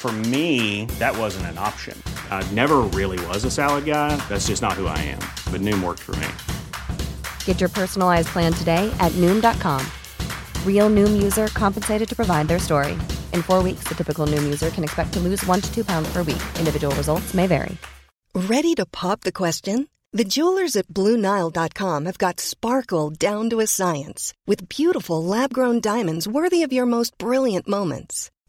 For me, that wasn't an option. I never really was a salad guy. That's just not who I am. But Noom worked for me. Get your personalized plan today at Noom.com. Real Noom user compensated to provide their story. In four weeks, the typical Noom user can expect to lose one to two pounds per week. Individual results may vary. Ready to pop the question? The jewelers at BlueNile.com have got sparkle down to a science with beautiful lab grown diamonds worthy of your most brilliant moments.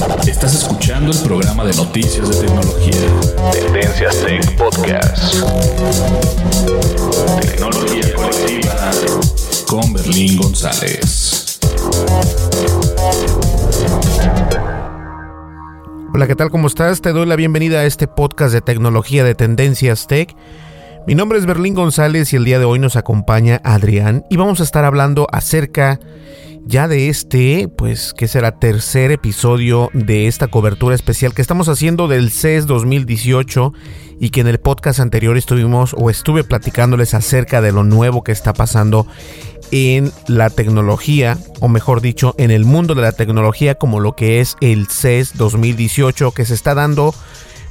Estás escuchando el programa de noticias de tecnología. Tendencias Tech Podcast. Tecnología colectiva con Berlín González. Hola, ¿qué tal? ¿Cómo estás? Te doy la bienvenida a este podcast de tecnología de Tendencias Tech. Mi nombre es Berlín González y el día de hoy nos acompaña Adrián y vamos a estar hablando acerca ya de este, pues, que será tercer episodio de esta cobertura especial que estamos haciendo del CES 2018 y que en el podcast anterior estuvimos o estuve platicándoles acerca de lo nuevo que está pasando en la tecnología, o mejor dicho, en el mundo de la tecnología como lo que es el CES 2018 que se está dando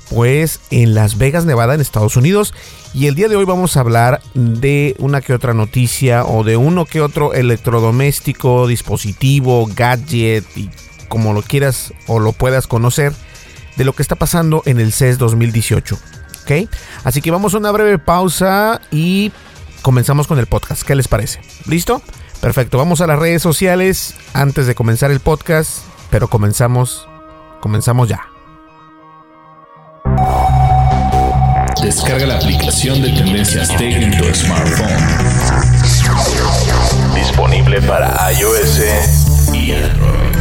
pues en Las Vegas, Nevada, en Estados Unidos. Y el día de hoy vamos a hablar de una que otra noticia o de uno que otro electrodoméstico, dispositivo, gadget y como lo quieras o lo puedas conocer de lo que está pasando en el CES 2018. ¿Ok? Así que vamos a una breve pausa y comenzamos con el podcast. ¿Qué les parece? ¿Listo? Perfecto. Vamos a las redes sociales antes de comenzar el podcast, pero comenzamos comenzamos ya. Descarga la aplicación de Tendencias Tech en tu smartphone. Disponible para iOS y Android.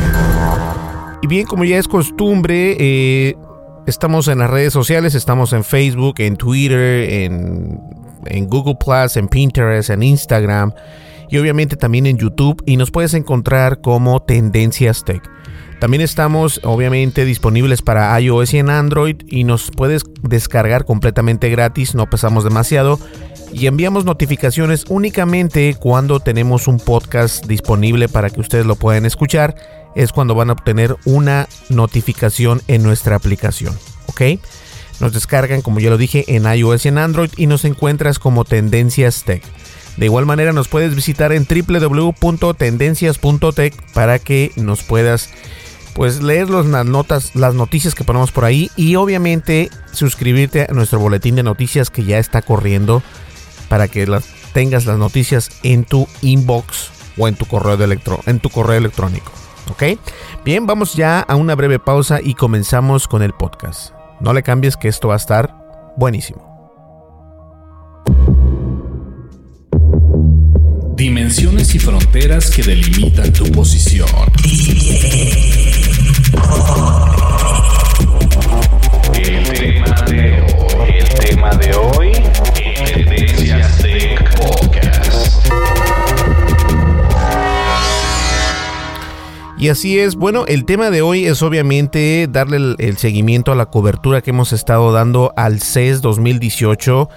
Y bien, como ya es costumbre, eh, estamos en las redes sociales, estamos en Facebook, en Twitter, en, en Google Plus, en Pinterest, en Instagram y obviamente también en YouTube y nos puedes encontrar como Tendencias Tech. También estamos obviamente disponibles para iOS y en Android y nos puedes descargar completamente gratis, no pesamos demasiado y enviamos notificaciones únicamente cuando tenemos un podcast disponible para que ustedes lo puedan escuchar. Es cuando van a obtener una notificación en nuestra aplicación. ¿Ok? Nos descargan, como ya lo dije, en iOS y en Android y nos encuentras como Tendencias Tech. De igual manera nos puedes visitar en www.tendencias.tech para que nos puedas pues leer las notas, las noticias que ponemos por ahí y obviamente suscribirte a nuestro boletín de noticias que ya está corriendo para que tengas las noticias en tu inbox o en tu correo de en tu correo electrónico. ¿Ok? Bien, vamos ya a una breve pausa y comenzamos con el podcast. No le cambies que esto va a estar buenísimo. Dimensiones y fronteras que delimitan tu posición. Y así es, bueno, el tema de hoy es obviamente darle el, el seguimiento a la cobertura que hemos estado dando al CES 2018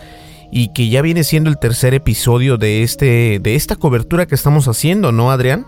y que ya viene siendo el tercer episodio de este de esta cobertura que estamos haciendo, ¿no, Adrián?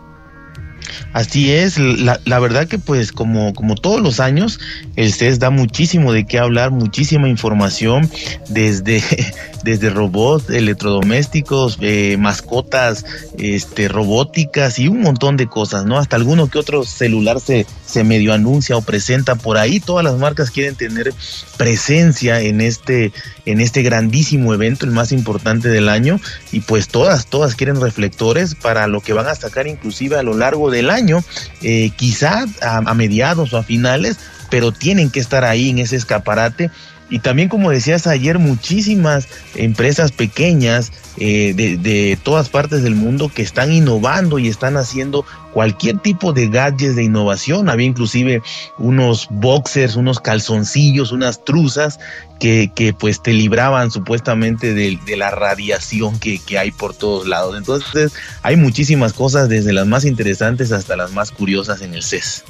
Así es, la, la, verdad que pues como, como todos los años, el CES da muchísimo de qué hablar, muchísima información, desde, desde robots, electrodomésticos, eh, mascotas, este, robóticas y un montón de cosas, ¿no? Hasta alguno que otro celular se, se medio anuncia o presenta por ahí. Todas las marcas quieren tener presencia en este, en este grandísimo evento, el más importante del año, y pues todas, todas quieren reflectores para lo que van a sacar inclusive a lo largo del año, eh, quizá a, mediados o a finales, pero tienen que estar ahí en ese escaparate y también, como decías ayer, muchísimas empresas pequeñas eh, de, todas partes del mundo que están innovando y están haciendo cualquier tipo de gadgets de innovación. Había inclusive unos boxers, unos calzoncillos, unas truzas que, que pues te libraban supuestamente de, de la radiación que, que, hay por todos lados. Entonces hay muchísimas cosas, desde las más interesantes hasta las más curiosas en el CES.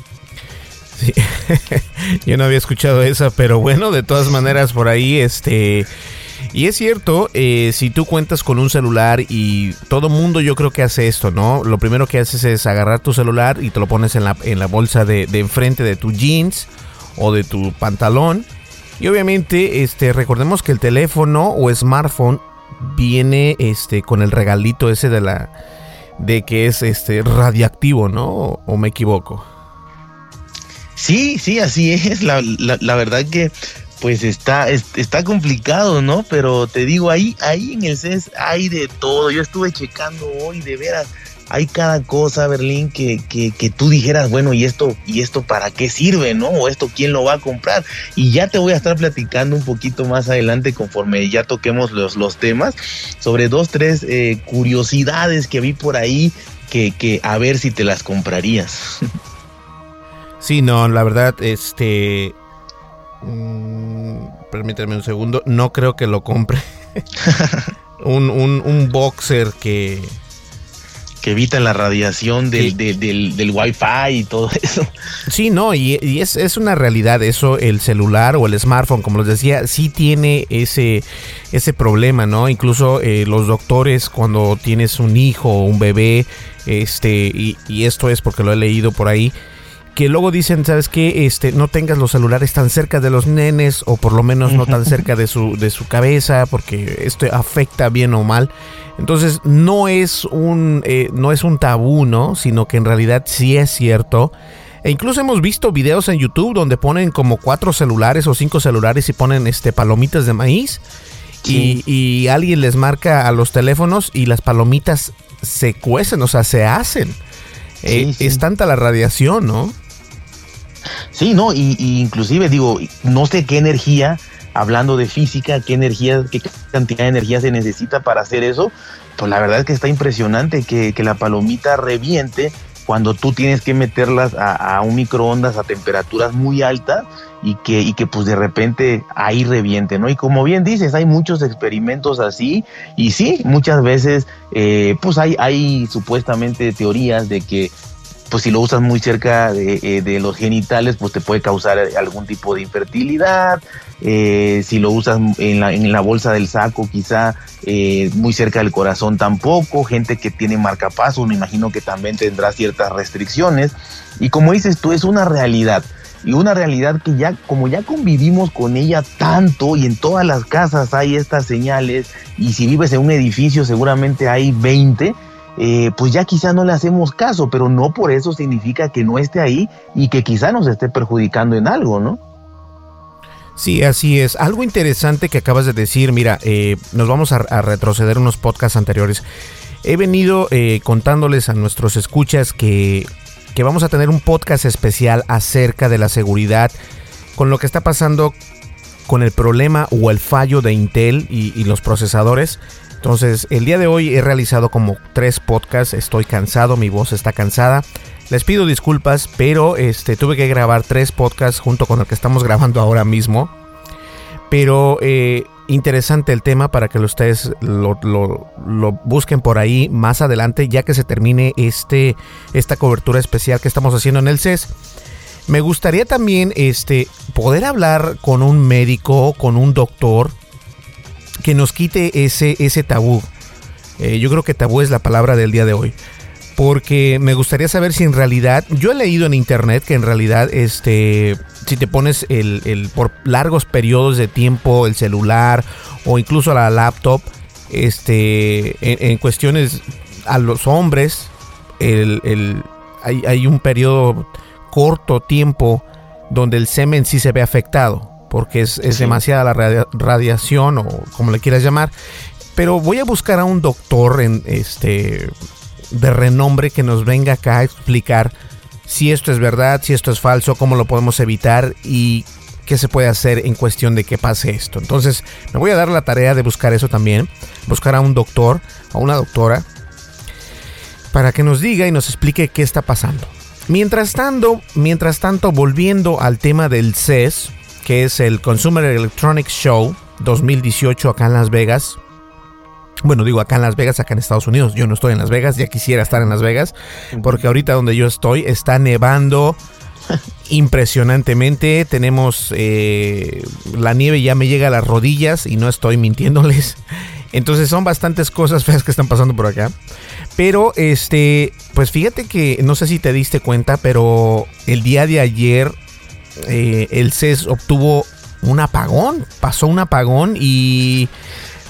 Yo no había escuchado esa, pero bueno, de todas maneras por ahí, este... Y es cierto, eh, si tú cuentas con un celular y todo mundo yo creo que hace esto, ¿no? Lo primero que haces es agarrar tu celular y te lo pones en la, en la bolsa de, de enfrente de tu jeans o de tu pantalón. Y obviamente, este, recordemos que el teléfono o smartphone viene este, con el regalito ese de la de que es este radiactivo, ¿no? ¿O me equivoco? Sí, sí, así es. La, la, verdad que pues está, está complicado, ¿no? Pero te digo, ahí, ahí en el CES hay de todo. Yo estuve checando hoy, de veras, hay cada cosa, Berlín, que, que, que, tú dijeras, bueno, ¿y esto, ¿y esto para qué sirve, no? O esto, ¿quién lo va a comprar? Y ya te voy a estar platicando un poquito más adelante conforme ya toquemos los, los temas sobre dos, tres eh, curiosidades que vi por ahí que, que a ver si te las comprarías. Sí, no, la verdad, este... Mmm, permítame un segundo, no creo que lo compre. un, un, un boxer que que evitan la radiación del, del, del, wifi y todo eso. Sí, no, y, y es, es, una realidad eso, el celular o el smartphone, como les decía, sí tiene ese, ese problema, ¿no? Incluso eh, los doctores cuando tienes un hijo o un bebé, este, y, y esto es porque lo he leído por ahí, que luego dicen, ¿sabes qué? Este, no tengas los celulares tan cerca de los nenes o por lo menos no tan cerca de su, de su cabeza porque esto afecta bien o mal. Entonces no es un, eh, no es un tabú, ¿no? Sino que en realidad sí es cierto. E incluso hemos visto videos en YouTube donde ponen como cuatro celulares o cinco celulares y ponen este, palomitas de maíz. Y, y, alguien les marca a los teléfonos y las palomitas se cuecen, o sea, se hacen. Eh, es tanta la radiación, ¿no? Sí, no, y, inclusive digo, no sé qué energía, hablando de física, qué energía, qué cantidad de energía se necesita para hacer eso, pues la verdad es que está impresionante que, la palomita reviente cuando tú tienes que meterlas a, un microondas a temperaturas muy altas y que, y que pues de repente ahí reviente, ¿no? Y como bien dices, hay muchos experimentos así y sí, muchas veces eh, pues hay, hay supuestamente teorías de que pues si lo usas muy cerca de, eh, los genitales, pues te puede causar algún tipo de infertilidad. Eh, si lo usas en la, en la, bolsa del saco, quizá eh, muy cerca del corazón tampoco. Gente que tiene marcapasos, me imagino que también tendrá ciertas restricciones. Y como dices tú, es una realidad. Y una realidad que ya, como ya convivimos con ella tanto y en todas las casas hay estas señales, y si vives en un edificio seguramente hay 20, eh, pues ya quizá no le hacemos caso, pero no por eso significa que no esté ahí y que quizá nos esté perjudicando en algo, ¿no? Sí, así es. Algo interesante que acabas de decir, mira, eh, nos vamos a, retroceder unos podcasts anteriores. He venido eh, contándoles a nuestros escuchas que, que vamos a tener un podcast especial acerca de la seguridad con lo que está pasando con el problema o el fallo de Intel y los procesadores. Entonces, el día de hoy he realizado como tres podcasts. Estoy cansado, mi voz está cansada. Les pido disculpas, pero este, tuve que grabar tres podcasts junto con el que estamos grabando ahora mismo. Pero eh, interesante el tema para que ustedes lo, busquen por ahí más adelante, ya que se termine este, esta cobertura especial que estamos haciendo en el CES. Me gustaría también este, poder hablar con un médico, con un doctor, que nos quite ese, ese tabú. Eh, yo creo que tabú es la palabra del día de hoy. Porque me gustaría saber si en realidad, yo he leído en internet que en realidad, este, si te pones el, por largos periodos de tiempo el celular o incluso la laptop, este, en, cuestiones a los hombres, el, hay, hay un periodo corto tiempo donde el semen sí se ve afectado porque es, demasiada la radiación o como le quieras llamar. Pero voy a buscar a un doctor en este de renombre que nos venga acá a explicar si esto es verdad, si esto es falso, cómo lo podemos evitar y qué se puede hacer en cuestión de que pase esto. Entonces, me voy a dar la tarea de buscar eso también, buscar a un doctor o una doctora para que nos diga y nos explique qué está pasando. Mientras tanto, mientras tanto volviendo al tema del CES, que es el Consumer Electronics Show 2018 acá en Las Vegas. Bueno, digo acá en Las Vegas, acá en Estados Unidos. Yo no estoy en Las Vegas, ya quisiera estar en Las Vegas, porque ahorita donde yo estoy está nevando impresionantemente. Tenemos eh, la nieve ya me llega a las rodillas y no estoy mintiéndoles. Entonces son bastantes cosas feas que están pasando por acá. Pero este, pues fíjate que no sé si te diste cuenta, pero el día de ayer eh, el CES obtuvo un apagón, pasó un apagón y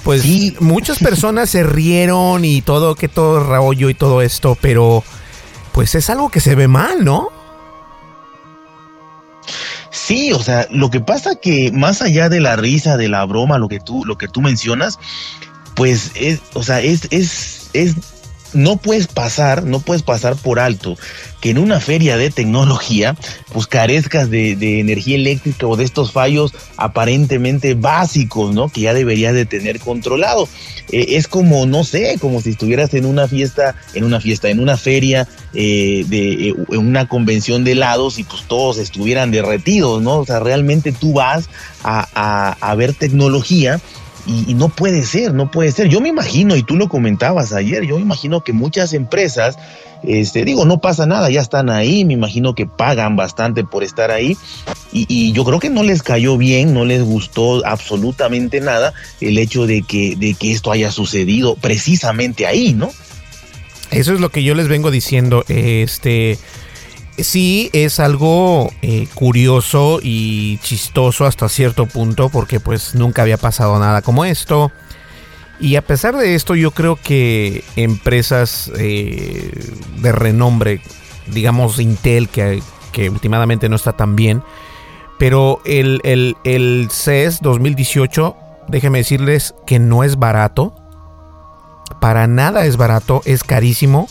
pues muchas personas se rieron y todo, que todo rollo y todo esto, pero pues es algo que se ve mal, ¿no? Sí, o sea, lo que pasa que más allá de la risa, de la broma, lo que tú, lo que tú mencionas, pues es, o sea, es, es, es no puedes pasar, no puedes pasar por alto que en una feria de tecnología pues carezcas de, energía eléctrica o de estos fallos aparentemente básicos, ¿no? Que ya deberías de tener controlado. Eh, es como, no sé, como si estuvieras en una fiesta, en una fiesta, en una feria, eh, de eh, en una convención de helados y pues todos estuvieran derretidos, ¿no? O sea, realmente tú vas a, a ver tecnología y, no puede ser, no puede ser. Yo me imagino, y tú lo comentabas ayer, yo imagino que muchas empresas, este, digo, no pasa nada, ya están ahí, me imagino que pagan bastante por estar ahí, y, yo creo que no les cayó bien, no les gustó absolutamente nada el hecho de que, de que esto haya sucedido precisamente ahí, ¿no? Eso es lo que yo les vengo diciendo, este sí es algo eh, curioso y chistoso hasta cierto punto porque pues nunca había pasado nada como esto. Y a pesar de esto yo creo que empresas eh, de renombre, digamos Intel que, que, últimamente no está tan bien, pero el, el, el CES 2018, déjenme decirles que no es barato. Para nada es barato, es carísimo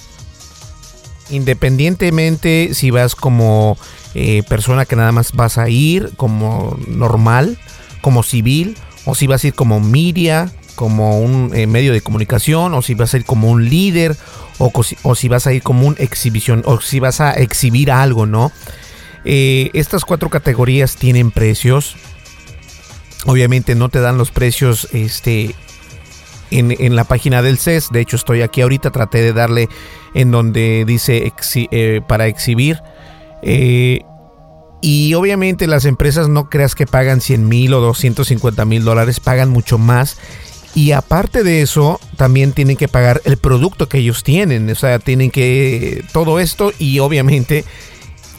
independientemente si vas como eh, persona que nada más vas a ir como normal, como civil, o si vas a ir como media, como un eh, medio de comunicación, o si vas a ir como un líder, o, si vas a ir como un exhibición, o si vas a exhibir algo, ¿no? Eh, estas cuatro categorías tienen precios. Obviamente no te dan los precios este, en, la página del CES. De hecho, estoy aquí ahorita, traté de darle en donde dice eh, para exhibir. Eh, y obviamente las empresas no creas que pagan 100 mil o 250 mil dólares, pagan mucho más. Y aparte de eso, también tienen que pagar el producto que ellos tienen. O sea, tienen que todo esto y obviamente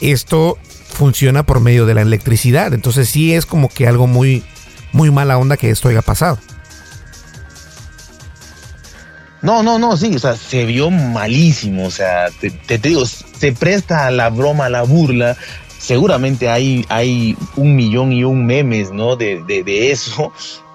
esto funciona por medio de la electricidad. Entonces sí es como que algo muy, muy mala onda que esto haya pasado. No, no, no, sí, o sea, se vio malísimo, o sea, te, digo, se presta a la broma, a la burla, seguramente hay, hay un millón y un memes, ¿no? De, de, de eso,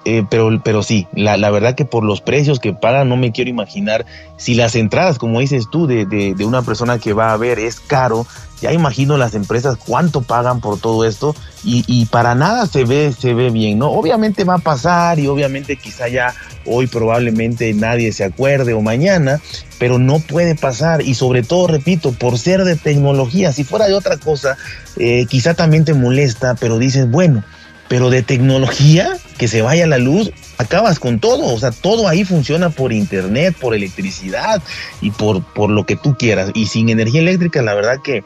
eh, pero, pero sí, la, la, verdad que por los precios que pagan no me quiero imaginar si las entradas, como dices tú, de, de, de una persona que va a ver es caro, ya imagino las empresas cuánto pagan por todo esto y, y, para nada se ve, se ve bien, ¿no? Obviamente va a pasar y obviamente quizá ya hoy probablemente nadie se acuerde o mañana, pero no puede pasar y sobre todo, repito, por ser de tecnología, si fuera de otra cosa, eh, quizá también te molesta, pero dices, bueno, pero de tecnología, que se vaya la luz, acabas con todo, o sea, todo ahí funciona por internet, por electricidad y por, por lo que tú quieras. Y sin energía eléctrica, la verdad que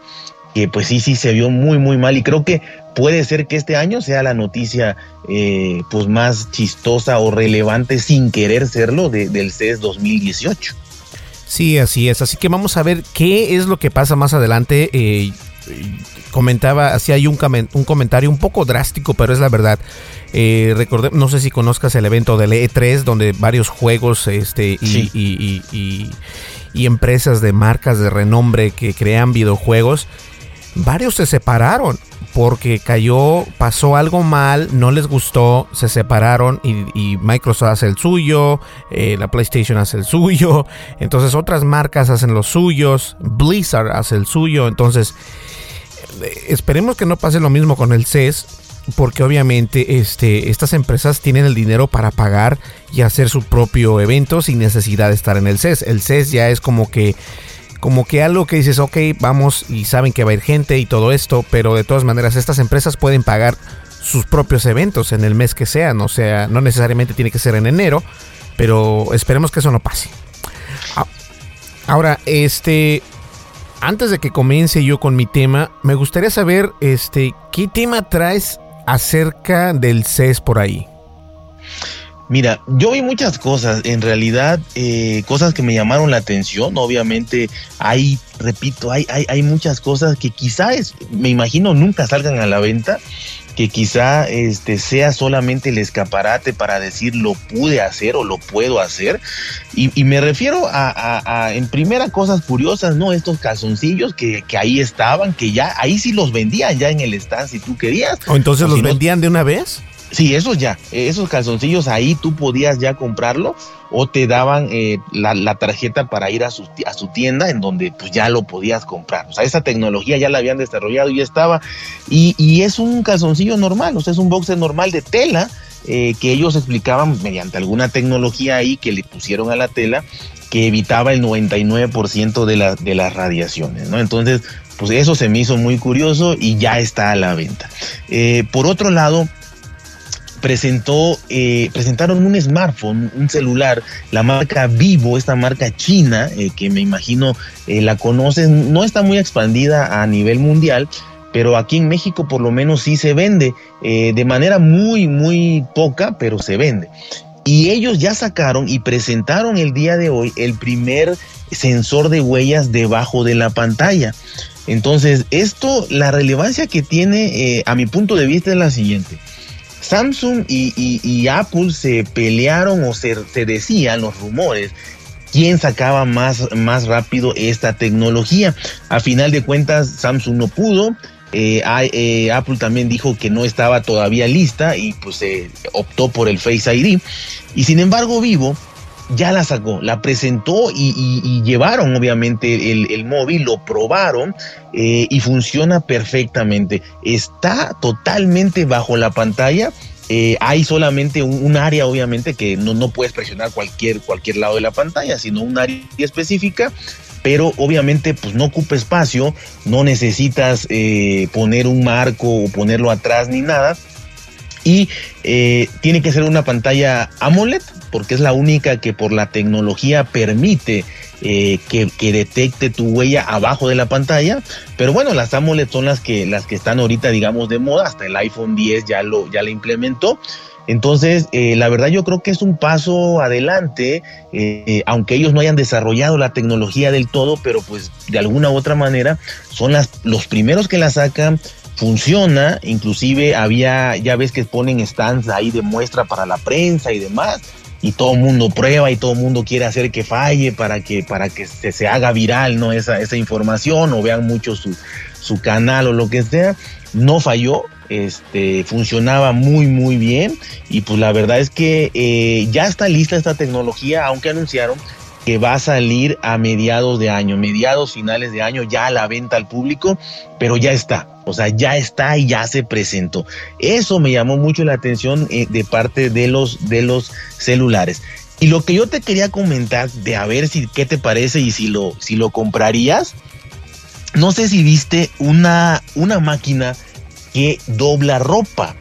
que pues sí, sí se vio muy, muy mal y creo que puede ser que este año sea la noticia eh, pues más chistosa o relevante sin querer serlo del CES 2018. Sí, así es. Así que vamos a ver qué es lo que pasa más adelante. Eh, comentaba, así hay un, un, comentario un poco drástico, pero es la verdad. Eh, recordé, no sé si conozcas el evento del E3, donde varios juegos este, y, y, empresas de marcas de renombre que crean videojuegos, varios se separaron porque cayó, pasó algo mal, no les gustó, se separaron y, Microsoft hace el suyo, eh, la PlayStation hace el suyo, entonces otras marcas hacen los suyos, Blizzard hace el suyo, entonces eh, esperemos que no pase lo mismo con el CES, porque obviamente este, estas empresas tienen el dinero para pagar y hacer su propio evento sin necesidad de estar en el CES. El CES ya es como que como que algo que dices, ok, vamos y saben que va a ir gente y todo esto, pero de todas maneras estas empresas pueden pagar sus propios eventos en el mes que sean, o sea, no necesariamente tiene que ser en enero, pero esperemos que eso no pase. Ahora, este, antes de que comience yo con mi tema, me gustaría saber, este, ¿qué tema traes acerca del CES por ahí? Mira, yo vi muchas cosas, en realidad eh, cosas que me llamaron la atención, obviamente hay, repito, hay, hay, hay muchas cosas que quizás, me imagino, nunca salgan a la venta, que quizá este sea solamente el escaparate para decir lo pude hacer o lo puedo hacer. Y, me refiero a, en primera cosas curiosas, ¿no? Estos calzoncillos que, que, ahí estaban, que ya, ahí sí los vendían ya en el stand si tú querías. ¿O entonces los vendían de una vez? Sí, esos ya, esos calzoncillos ahí tú podías ya comprarlo o te daban eh, la, tarjeta para ir a su, a su tienda en donde pues ya lo podías comprar. O sea, esa tecnología ya la habían desarrollado y estaba. Y, y es un calzoncillo normal, o sea, es un boxer normal de tela eh, que ellos explicaban mediante alguna tecnología ahí que le pusieron a la tela que evitaba el 99% de, la, de las radiaciones, ¿no? Entonces, pues eso se me hizo muy curioso y ya está a la venta. Eh, por otro lado, presentó, eh, presentaron un smartphone, un celular, la marca Vivo, esta marca china, eh, que me imagino eh, la conoces, no está muy expandida a nivel mundial, pero aquí en México por lo menos sí se vende, de manera muy, muy poca, pero se vende. Y ellos ya sacaron y presentaron el día de hoy el primer sensor de huellas debajo de la pantalla. Entonces, esto, la relevancia que tiene, a mi punto de vista, es la siguiente. Samsung y, Apple se pelearon o se, decían los rumores quién sacaba más, más rápido esta tecnología. A final de cuentas, Samsung no pudo. Eh, eh, Apple también dijo que no estaba todavía lista y pues optó por el Face ID. Y sin embargo, Vivo ya la sacó, la presentó y, llevaron obviamente el, móvil, lo probaron eh, y funciona perfectamente. Está totalmente bajo la pantalla. Eh, hay solamente un, área, obviamente, que no, no puedes presionar cualquier, cualquier lado de la pantalla, sino un área específica pero obviamente pues no ocupa espacio, no necesitas eh, poner un marco o ponerlo atrás ni nada. Y tiene que ser una pantalla AMOLED, porque es la única que por la tecnología permite eh, que, detecte tu huella abajo de la pantalla. Pero bueno, las AMOLED son las que, las que están ahorita, digamos, de moda. Hasta el iPhone 10 ya lo, ya implementó. Entonces, eh, la verdad yo creo que es un paso adelante, eh, aunque ellos no hayan desarrollado la tecnología del todo, pero pues de alguna u otra manera son los primeros que la sacan, funciona, inclusive había, ya ves que ponen stands ahí de muestra para la prensa y demás, y todo el mundo prueba y todo el mundo quiere hacer que falle para que, para que se, se haga viral ¿no? esa, esa información o vean mucho su, su canal o lo que sea. No falló, este, funcionaba muy muy bien y pues la verdad es que eh, ya está lista esta tecnología, aunque anunciaron que va a salir a mediados de año, mediados finales de año, ya a la venta al público, pero ya está, o sea, ya está y ya se presentó. Eso me llamó mucho la atención eh, de parte de los, de los celulares. Y lo que yo te quería comentar de a ver si qué te parece y si lo, si lo comprarías, no sé si viste una, una máquina que dobla ropa.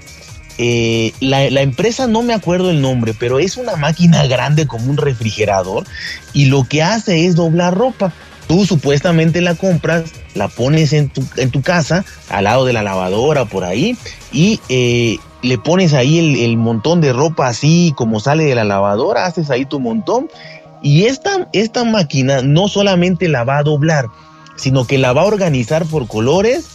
Eh, la, empresa no me acuerdo el nombre, pero es una máquina grande como un refrigerador y lo que hace es doblar ropa. Tú supuestamente la compras, la pones en tu, en tu casa, al lado de la lavadora, por ahí, y eh, le pones ahí el, montón de ropa así como sale de la lavadora, haces ahí tu montón. Y esta, esta máquina no solamente la va a doblar, sino que la va a organizar por colores,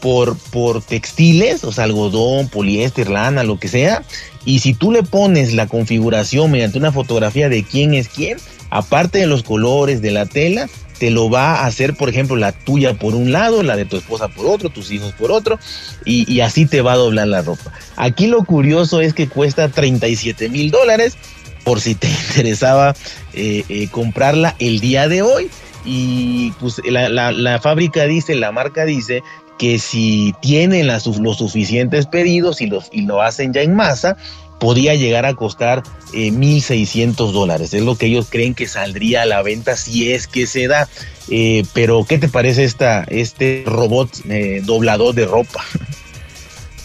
por, por textiles, o sea, algodón, poliéster, lana, lo que sea. Y si tú le pones la configuración mediante una fotografía de quién es quién, aparte de los colores de la tela, te lo va a hacer, por ejemplo, la tuya por un lado, la de tu esposa por otro, tus hijos por otro, y, así te va a doblar la ropa. Aquí lo curioso es que cuesta 37 mil dólares, por si te interesaba eh, eh, comprarla el día de hoy. Y pues la, fábrica dice, la marca dice que si tienen los suficientes pedidos y, los, y lo hacen ya en masa, podría llegar a costar eh, 1.600 dólares. Es lo que ellos creen que saldría a la venta si es que se da. Eh, pero, ¿qué te parece esta, este robot eh, doblador de ropa?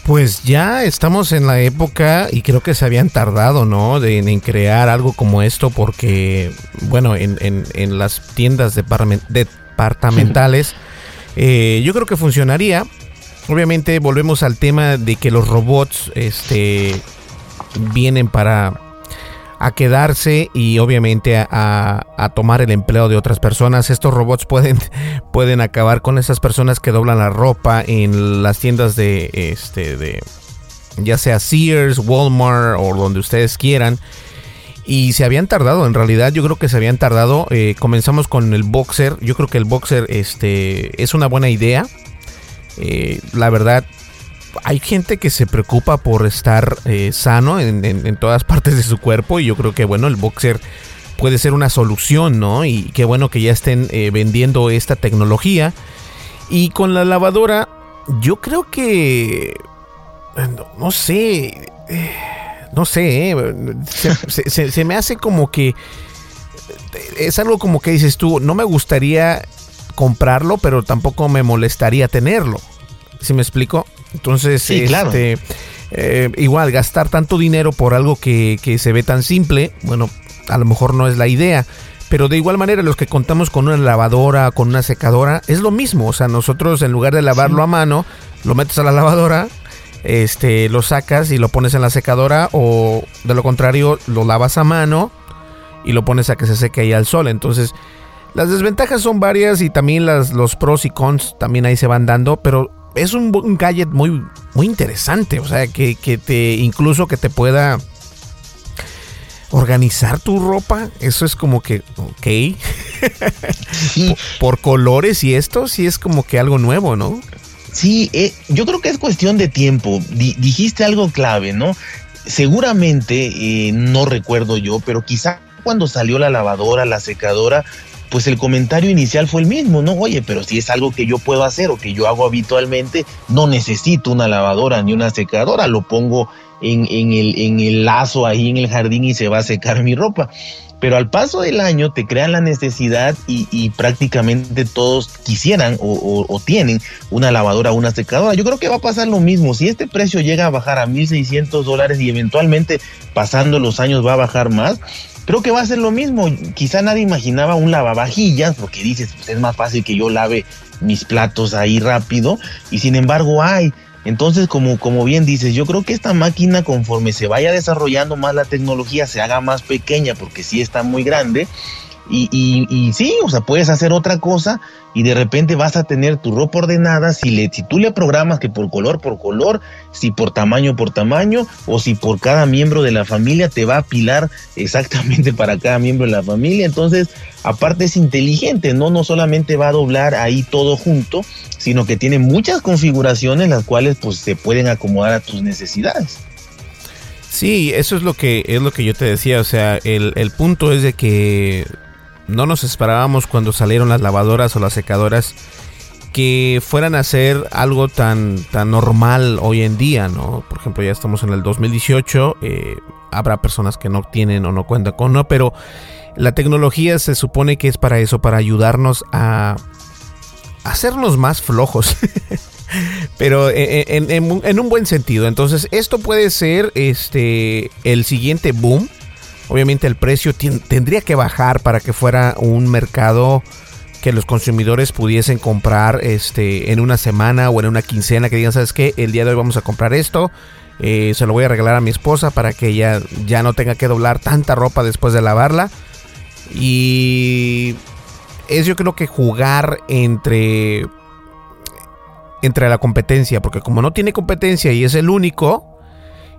Pues ya estamos en la época y creo que se habían tardado, ¿no? De, en crear algo como esto porque, bueno, en, en, las tiendas departamentales eh, yo creo que funcionaría. Obviamente volvemos al tema de que los robots este, vienen para a quedarse y obviamente a, tomar el empleo de otras personas. Estos robots pueden, pueden acabar con esas personas que doblan la ropa en las tiendas de este de ya sea Sears, Walmart o donde ustedes quieran. Y se habían tardado, en realidad yo creo que se habían tardado. Eh, comenzamos con el boxer. Yo creo que el boxer este, es una buena idea. Eh, la verdad, hay gente que se preocupa por estar eh, sano en, todas partes de su cuerpo y yo creo que bueno, el boxer puede ser una solución, ¿no? Y qué bueno que ya estén eh, vendiendo esta tecnología. Y con la lavadora, yo creo que... No, sé... Eh, no sé, se, se me hace como que... Es algo como que dices tú, no me gustaría comprarlo, pero tampoco me molestaría tenerlo. ¿Sí me explico? Entonces, este, eh, igual, gastar tanto dinero por algo que, se ve tan simple, bueno, a lo mejor no es la idea. Pero de igual manera, los que contamos con una lavadora, con una secadora, es lo mismo. O sea, nosotros en lugar de lavarlo a mano, lo metes a la lavadora, este, lo sacas y lo pones en la secadora, o de lo contrario, lo lavas a mano y lo pones a que se seque ahí al sol. Entonces, las desventajas son varias y también las, los pros y cons también ahí se van dando, pero es un, gadget muy, muy interesante. O sea, que, te incluso que te pueda organizar tu ropa. Eso es como que, ok. por, colores y esto, sí es como que algo nuevo, ¿no? Sí, eh, yo creo que es cuestión de tiempo. dijiste algo clave, ¿no? Seguramente, eh, no recuerdo yo, pero quizá cuando salió la lavadora, la secadora, pues el comentario inicial fue el mismo, ¿no? Oye, pero si es algo que yo puedo hacer o que yo hago habitualmente, no necesito una lavadora ni una secadora, lo pongo en, el, lazo ahí en el jardín y se va a secar mi ropa. Pero al paso del año te crean la necesidad y, prácticamente todos quisieran o, o, tienen una lavadora o una secadora. Yo creo que va a pasar lo mismo. Si este precio llega a bajar a 1.600 dólares y eventualmente pasando los años va a bajar más, Creo que va a ser lo mismo. Quizá nadie imaginaba un lavavajillas, porque dices, pues es más fácil que yo lave mis platos ahí rápido, y sin embargo hay. Entonces, como, como bien dices, yo creo que esta máquina, conforme se vaya desarrollando más la tecnología, se haga más pequeña, porque sí está muy grande, y, y, sí, o sea, puedes hacer otra cosa y de repente vas a tener tu ropa ordenada si, le, si tú le programas que por color, por color, si por tamaño, por tamaño, o si por cada miembro de la familia te va a apilar exactamente para cada miembro de la familia. Entonces, aparte es inteligente, ¿no? No solamente va a doblar ahí todo junto, sino que tiene muchas configuraciones las cuales pues se pueden acomodar a tus necesidades. Sí, eso es lo que es lo que yo te decía, o sea, el, el punto es de que no nos esperábamos cuando salieron las lavadoras o las secadoras que fueran a ser algo tan, tan normal hoy en día, ¿no? Por ejemplo, ya estamos en el 2018, eh, habrá personas que no tienen o no cuentan con, ¿no? Pero la tecnología se supone que es para eso, para ayudarnos a hacernos más flojos. Pero en, un buen sentido. Entonces, esto puede ser este el siguiente boom Obviamente el precio tendría que bajar para que fuera un mercado que los consumidores pudiesen comprar este en una semana o en una quincena que digan, ¿sabes qué? El día de hoy vamos a comprar esto. Eh, se lo voy a regalar a mi esposa para que ella ya no tenga que doblar tanta ropa después de lavarla. Y es yo creo que jugar entre entre la competencia, porque como no tiene competencia y es el único,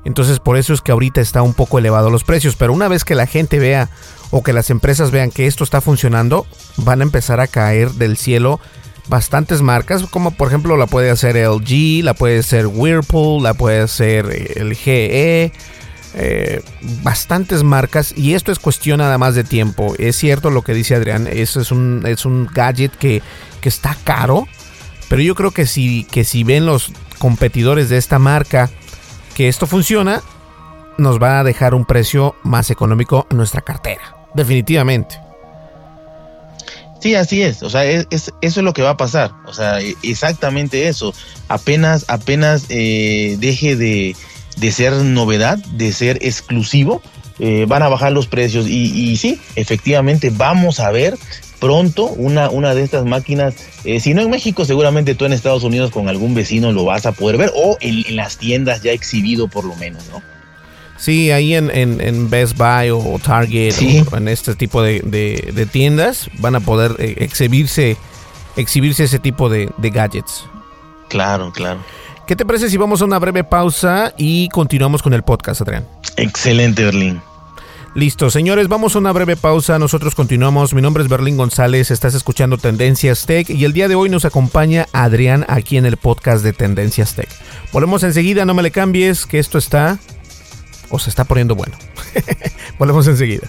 entonces por eso es que ahorita está un poco elevado los precios, pero una vez que la gente vea o que las empresas vean que esto está funcionando, van a empezar a caer del cielo bastantes marcas, como por ejemplo la puede hacer LG, la puede hacer Whirlpool, la puede hacer eh, el GE, eh, bastantes marcas y esto es cuestión nada más de tiempo. Es cierto lo que dice Adrián, eso es un, es un gadget que, que está caro, pero yo creo que si, que si ven los competidores de esta marca que esto funciona, nos va a dejar un precio más económico en nuestra cartera. Definitivamente. Sí, así es. O sea, es, eso es lo que va a pasar. O sea, e, exactamente eso. Apenas, apenas eh, deje de, de, ser novedad, de ser exclusivo, eh, van a bajar los precios. Y, y sí, efectivamente, vamos a ver pronto una, una de estas máquinas, eh, si no en México, seguramente tú en Estados Unidos con algún vecino lo vas a poder ver o en, las tiendas ya exhibido por lo menos, ¿no? Sí, ahí en, en, Best Buy o Target o en este tipo de, de, tiendas van a poder eh, exhibirse, exhibirse ese tipo de, de gadgets. Claro, claro. ¿Qué te parece si vamos a una breve pausa y continuamos con el podcast, Adrián? Excelente, Berlín. Listo, señores, vamos a una breve pausa. Nosotros continuamos. Mi nombre es Berlín González. Estás escuchando Tendencias Tech y el día de hoy nos acompaña Adrián aquí en el podcast de Tendencias Tech. Volvemos enseguida, no me le cambies, que esto está o se está poniendo bueno. Volvemos enseguida.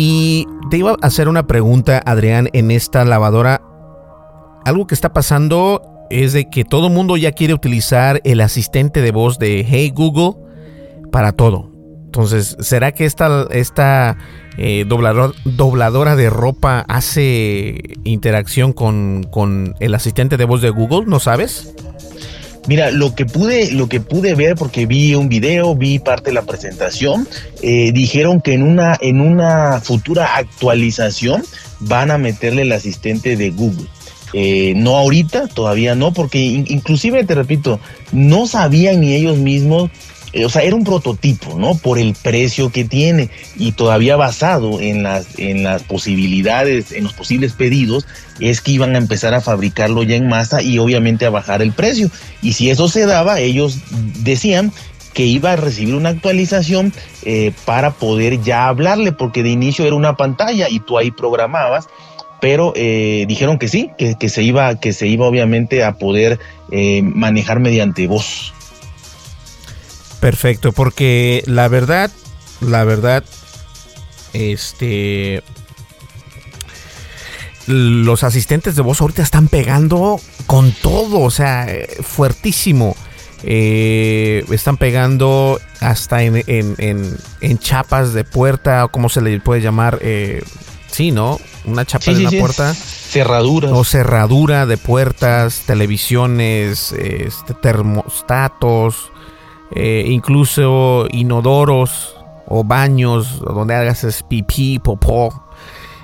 Y te iba a hacer una pregunta, Adrián, en esta lavadora. Algo que está pasando es de que todo mundo ya quiere utilizar el asistente de voz de Hey Google para todo. Entonces, ¿será que esta, esta eh, dobladora de ropa hace interacción con, con el asistente de voz de Google? ¿No sabes? Mira, lo que pude, lo que pude ver, porque vi un video, vi parte de la presentación, eh, dijeron que en una, en una futura actualización van a meterle el asistente de Google. Eh, no ahorita, todavía no, porque inclusive te repito, no sabían ni ellos mismos o sea, era un prototipo, ¿no? Por el precio que tiene y todavía basado en las, en las posibilidades, en los posibles pedidos, es que iban a empezar a fabricarlo ya en masa y obviamente a bajar el precio. Y si eso se daba, ellos decían que iba a recibir una actualización eh, para poder ya hablarle, porque de inicio era una pantalla y tú ahí programabas pero eh, dijeron que sí, que, se iba, que se iba obviamente a poder manejar mediante voz. Perfecto, porque la verdad, la verdad, este, los asistentes de voz ahorita están pegando con todo, o sea, fuertísimo. Eh, están pegando hasta en, en, chapas de puerta, o como se le puede llamar, eh, sí, ¿no? Una chapa de una puerta. Cerradura. O cerradura de puertas, televisiones, este, termostatos, eh, incluso inodoros o baños donde hagas pipí, popó.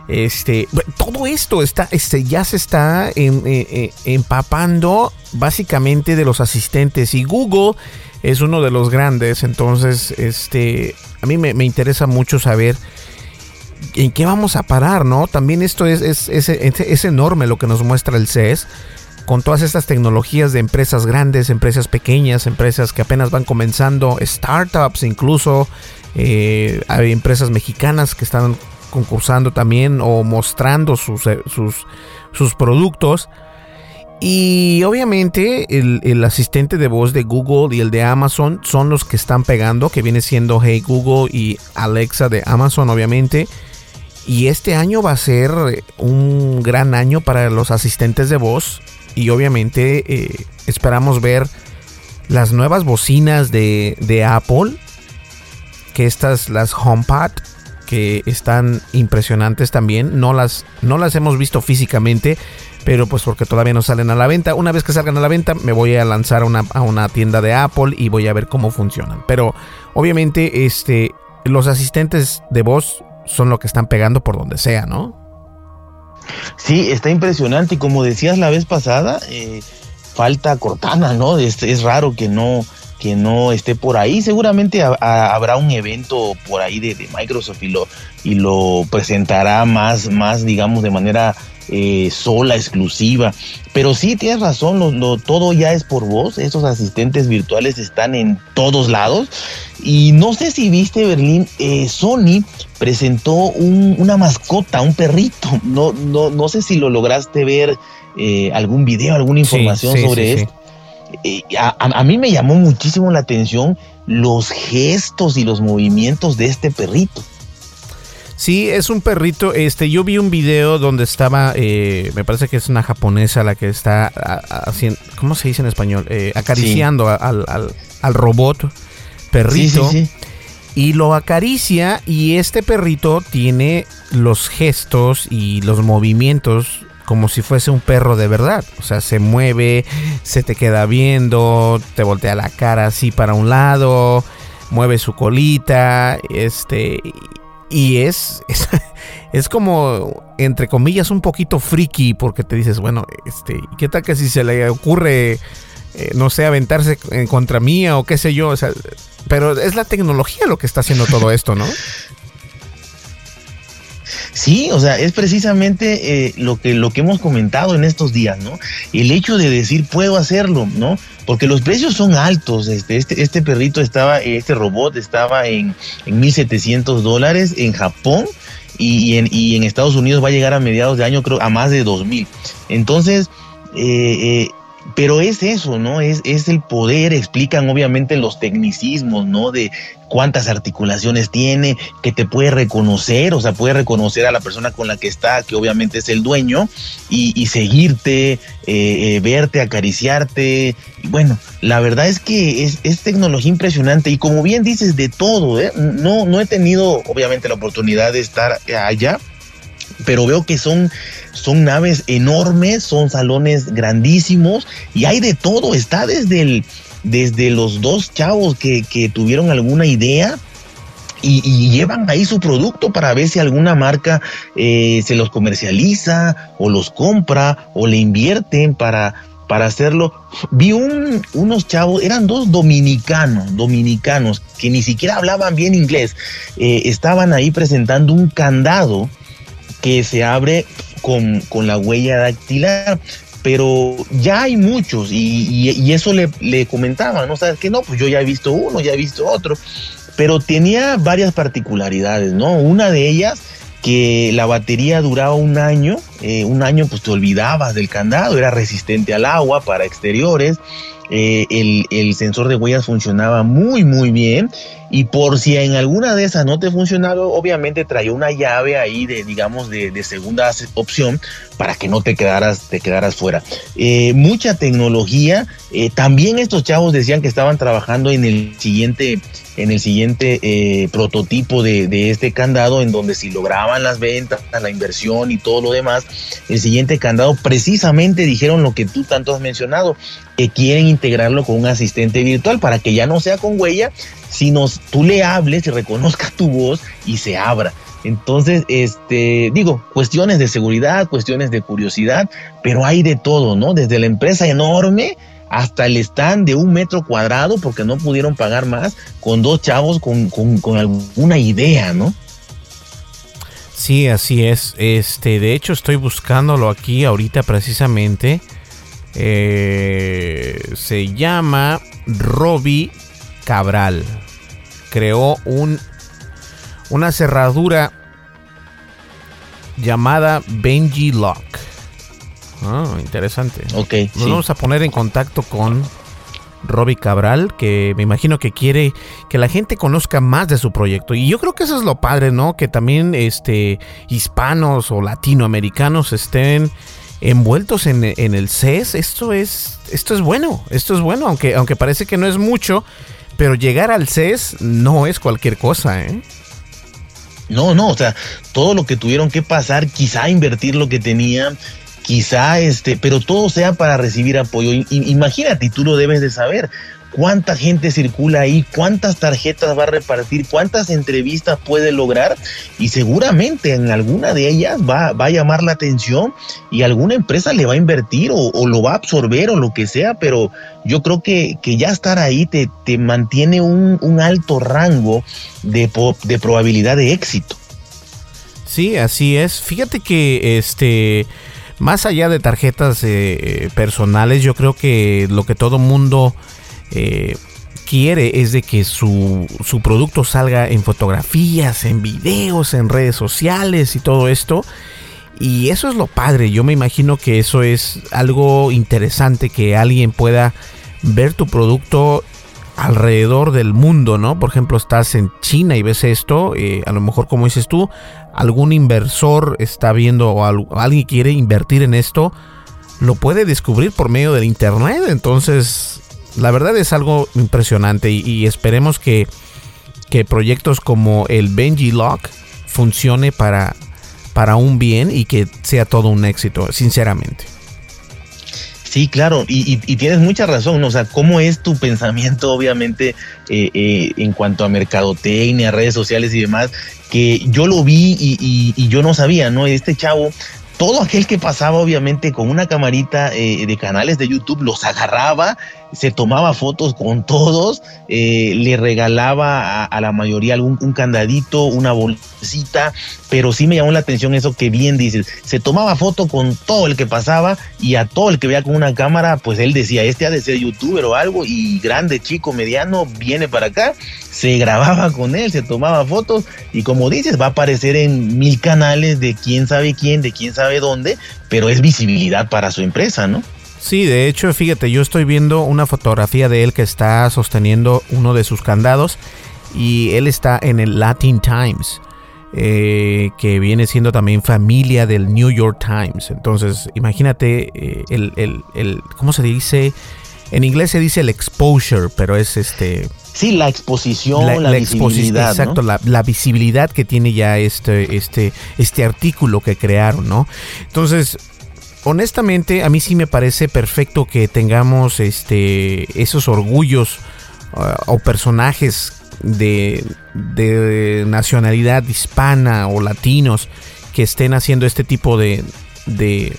Este, todo esto está, este, ya se está eh, eh, empapando básicamente de los asistentes y Google es uno de los grandes. Entonces, este, a mí me, interesa mucho saber en qué vamos a parar, ¿no? También esto es, es, es, es enorme lo que nos muestra el CES con todas estas tecnologías de empresas grandes, empresas pequeñas, empresas que apenas van comenzando, startups incluso, eh, hay empresas mexicanas que están concursando también o mostrando sus, eh, sus, sus productos. Y obviamente el, asistente de voz de Google y el de Amazon son los que están pegando, que viene siendo Hey Google y Alexa de Amazon obviamente. Y este año va a ser un gran año para los asistentes de voz. Y obviamente eh, esperamos ver las nuevas bocinas de, de Apple. Que estas, las HomePod, que están impresionantes también. No las, no las hemos visto físicamente, pero pues porque todavía no salen a la venta. Una vez que salgan a la venta, me voy a lanzar a una, a una tienda de Apple y voy a ver cómo funcionan. Pero obviamente, este, los asistentes de voz son lo que están pegando por donde sea, ¿no? Sí, está impresionante y como decías la vez pasada, eh, falta Cortana, ¿no? Es, raro que no que no esté por ahí. Seguramente habrá un evento por ahí de, Microsoft y lo, y lo presentará más, más, digamos, de manera eh, sola, exclusiva. Pero sí, tienes razón, lo, todo ya es por voz. Estos asistentes virtuales están en todos lados. Y no sé si viste, Berlín, eh, Sony presentó una mascota, un perrito. No, no, no sé si lo lograste ver eh, algún video, alguna información sobre esto. A, mí me llamó muchísimo la atención los gestos y los movimientos de este perrito. Sí, es un perrito. Este, yo vi un video donde estaba, eh, me parece que es una japonesa la que está haciendo, ¿cómo se dice en español? Eh, acariciando al, robot perrito. y lo acaricia y este perrito tiene los gestos y los movimientos como si fuese un perro de verdad. O sea, se mueve, se te queda viendo, te voltea la cara así para un lado, mueve su colita, este... Y es, es, como, entre comillas, un poquito friki porque te dices, bueno, este, ¿qué tal que si se le ocurre, eh, no sé, aventarse en contra mía o qué sé yo? O sea, pero es la tecnología lo que está haciendo todo esto, ¿no? Sí, o sea, es precisamente eh, lo, que, lo que hemos comentado en estos días, ¿no? El hecho de decir puedo hacerlo, ¿no? Porque los precios son altos. Este, este, este perrito estaba, este robot estaba en, en 1.700 dólares en Japón y, en, Estados Unidos va a llegar a mediados de año, creo, a más de 2.000. Entonces, eh, eh pero es eso, ¿no? Es, es el poder, explican obviamente los tecnicismos, ¿no? De cuántas articulaciones tiene, que te puede reconocer, o sea, puede reconocer a la persona con la que está, que obviamente es el dueño, y, seguirte, eh, eh, verte, acariciarte. Y bueno, la verdad es que es, es, tecnología impresionante y como bien dices, de todo, ¿eh? No, no he tenido obviamente la oportunidad de estar allá, pero veo que son, son naves enormes, son salones grandísimos y hay de todo, está desde, el, desde los dos chavos que, que tuvieron alguna idea. Y, llevan ahí su producto para ver si alguna marca eh, se los comercializa o los compra o le invierten para, para hacerlo. Vi un, unos chavos, eran dos dominicanos, dominicanos, que ni siquiera hablaban bien inglés. Eh, estaban ahí presentando un candado que se abre con, la huella dactilar pero ya hay muchos y, eso le, le comentaban, ¿no? sabes que no, pues yo ya he visto uno, ya he visto otro, pero tenía varias particularidades, ¿no? Una de ellas que la batería duraba un año, eh, un año pues te olvidabas del candado, era resistente al agua para exteriores, eh, el, sensor de huellas funcionaba muy muy bien. Y por si en alguna de esas no te funcionaba obviamente traía una llave ahí de digamos de, segunda opción para que no te quedaras te quedaras fuera. Eh, mucha tecnología. Eh, también estos chavos decían que estaban trabajando en el siguiente en el siguiente prototipo de, de, este candado, en donde si lograban las ventas, la inversión y todo lo demás, el siguiente candado precisamente dijeron lo que tú tanto has mencionado, que quieren integrarlo con un asistente virtual para que ya no sea con huella, sino tú le hables y reconozca tu voz y se abra. Entonces, este, digo, cuestiones de seguridad, cuestiones de curiosidad, pero hay de todo, ¿no? Desde la empresa enorme hasta el stand de un metro cuadrado, porque no pudieron pagar más, con dos chavos con, con, alguna idea, ¿no? Sí, así es. Este, de hecho, estoy buscándolo aquí ahorita precisamente. Eh, se llama Robbie Cabral. Creó un, una cerradura llamada Benji Lock. Ah, interesante. Ok. Nos vamos a poner en contacto con Robbie Cabral, que me imagino que quiere que la gente conozca más de su proyecto. Y yo creo que eso es lo padre, ¿no? Que también este, hispanos o latinoamericanos estén envueltos en, el CES. Esto es, esto es bueno, esto es bueno, aunque, aunque parece que no es mucho, pero llegar al CES no es cualquier cosa, ¿eh? No, no, o sea, todo lo que tuvieron que pasar, quizá invertir lo que tenían, quizá este, pero todo sea para recibir apoyo. Imagínate, y tú lo debes de saber, cuánta gente circula ahí, cuántas tarjetas va a repartir, cuántas entrevistas puede lograr y seguramente en alguna de ellas va, a llamar la atención y alguna empresa le va a invertir o, lo va a absorber o lo que sea, pero yo creo que, que ya estar ahí te, te mantiene un, un, alto rango de, de probabilidad de éxito. Sí, así es. Fíjate que este más allá de tarjetas eh, eh, personales, yo creo que lo que todo mundo eh, quiere es de que su, su, producto salga en fotografías, en videos, en redes sociales y todo esto. Y eso es lo padre. Yo me imagino que eso es algo interesante que alguien pueda ver tu producto alrededor del mundo, ¿no? Por ejemplo, estás en China y ves esto, eh, a lo mejor como dices tú, algún inversor está viendo o alguien quiere invertir en esto, lo puede descubrir por medio del internet. Entonces, la verdad es algo impresionante y, esperemos que, que, proyectos como el Benji Lock funcione para, para un bien y que sea todo un éxito, sinceramente. Sí, claro, y, tienes mucha razón, o sea, cómo es tu pensamiento, obviamente, eh, eh, en cuanto a mercadotecnia, redes sociales y demás, que yo lo vi y, yo no sabía, ¿no? Este chavo todo aquel que pasaba obviamente con una camarita eh, de canales de YouTube los agarraba se tomaba fotos con todos, eh, le regalaba a, la mayoría algún un candadito, una bolsita, pero sí me llamó la atención eso que bien dices, se tomaba foto con todo el que pasaba y a todo el que veía con una cámara, pues él decía, este ha de ser youtuber o algo y grande, chico, mediano, viene para acá, se grababa con él, se tomaba fotos y como dices, va a aparecer en mil canales de quién sabe quién, de quién sabe dónde, pero es visibilidad para su empresa, ¿no? Sí, de hecho, fíjate, yo estoy viendo una fotografía de él que está sosteniendo uno de sus candados y él está en el Latin Times, eh, que viene siendo también familia del New York Times. Entonces, imagínate eh, el, el, ¿cómo se dice? En inglés se dice el exposure, pero es este... Sí, la exposición, la, visibilidad. Exacto, la, la, visibilidad que tiene ya este, este, este artículo que crearon, ¿no? Entonces, honestamente, a mí sí me parece perfecto que tengamos este, esos orgullos uh, o personajes de, nacionalidad hispana o latinos que estén haciendo este tipo de, de,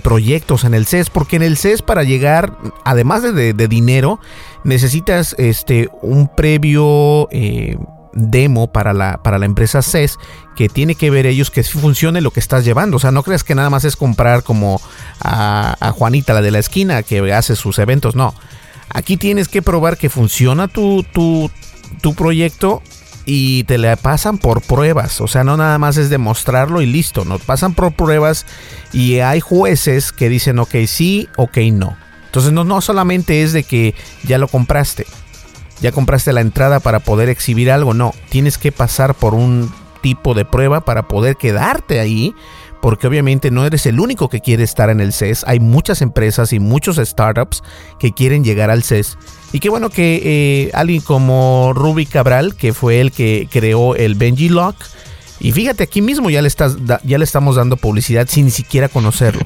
proyectos en el CES, porque en el CES para llegar, además de, dinero, necesitas este, un previo... Eh, demo para la, para la empresa CES que tiene que ver ellos que funcione lo que estás llevando. O sea, no creas que nada más es comprar como a, Juanita, la de la esquina, que hace sus eventos. No. Aquí tienes que probar que funciona tu, tu, tu proyecto y te le pasan por pruebas. O sea, no nada más es demostrarlo y listo. No pasan por pruebas y hay jueces que dicen ok sí, ok no. Entonces no, no solamente es de que ya lo compraste ya compraste la entrada para poder exhibir algo. No, tienes que pasar por un tipo de prueba para poder quedarte ahí. Porque obviamente no eres el único que quiere estar en el CES. Hay muchas empresas y muchos startups que quieren llegar al CES. Y qué bueno que eh, alguien como Ruby Cabral, que fue el que creó el Benji Lock, y fíjate, aquí mismo ya le, estás, ya le estamos dando publicidad sin ni siquiera conocerlo.